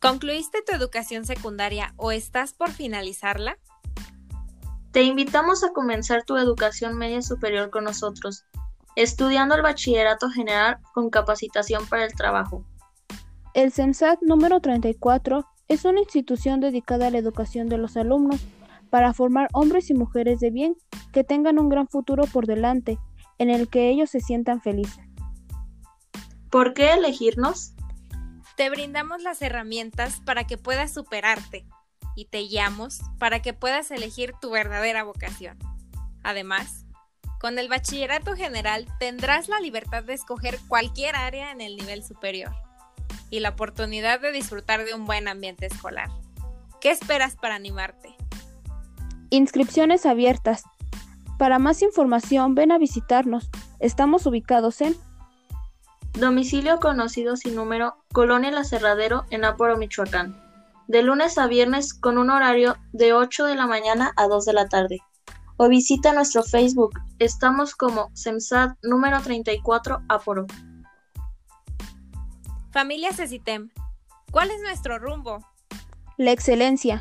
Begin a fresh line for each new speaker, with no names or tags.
¿Concluiste tu educación secundaria o estás por finalizarla?
Te invitamos a comenzar tu educación media superior con nosotros, estudiando el bachillerato general con capacitación para el trabajo.
El CENSAT número 34 es una institución dedicada a la educación de los alumnos para formar hombres y mujeres de bien que tengan un gran futuro por delante, en el que ellos se sientan felices.
¿Por qué elegirnos?
Te brindamos las herramientas para que puedas superarte y te guiamos para que puedas elegir tu verdadera vocación. Además, con el bachillerato general tendrás la libertad de escoger cualquier área en el nivel superior y la oportunidad de disfrutar de un buen ambiente escolar. ¿Qué esperas para animarte?
Inscripciones abiertas. Para más información ven a visitarnos. Estamos ubicados en
Domicilio conocido sin número, Colonia El Aserradero, en Aporo, Michoacán. De lunes a viernes con un horario de 8 de la mañana a 2 de la tarde. O visita nuestro Facebook. Estamos como SEMSAD número 34 Aporo.
Familia CECITEM, ¿cuál es nuestro rumbo?
La excelencia.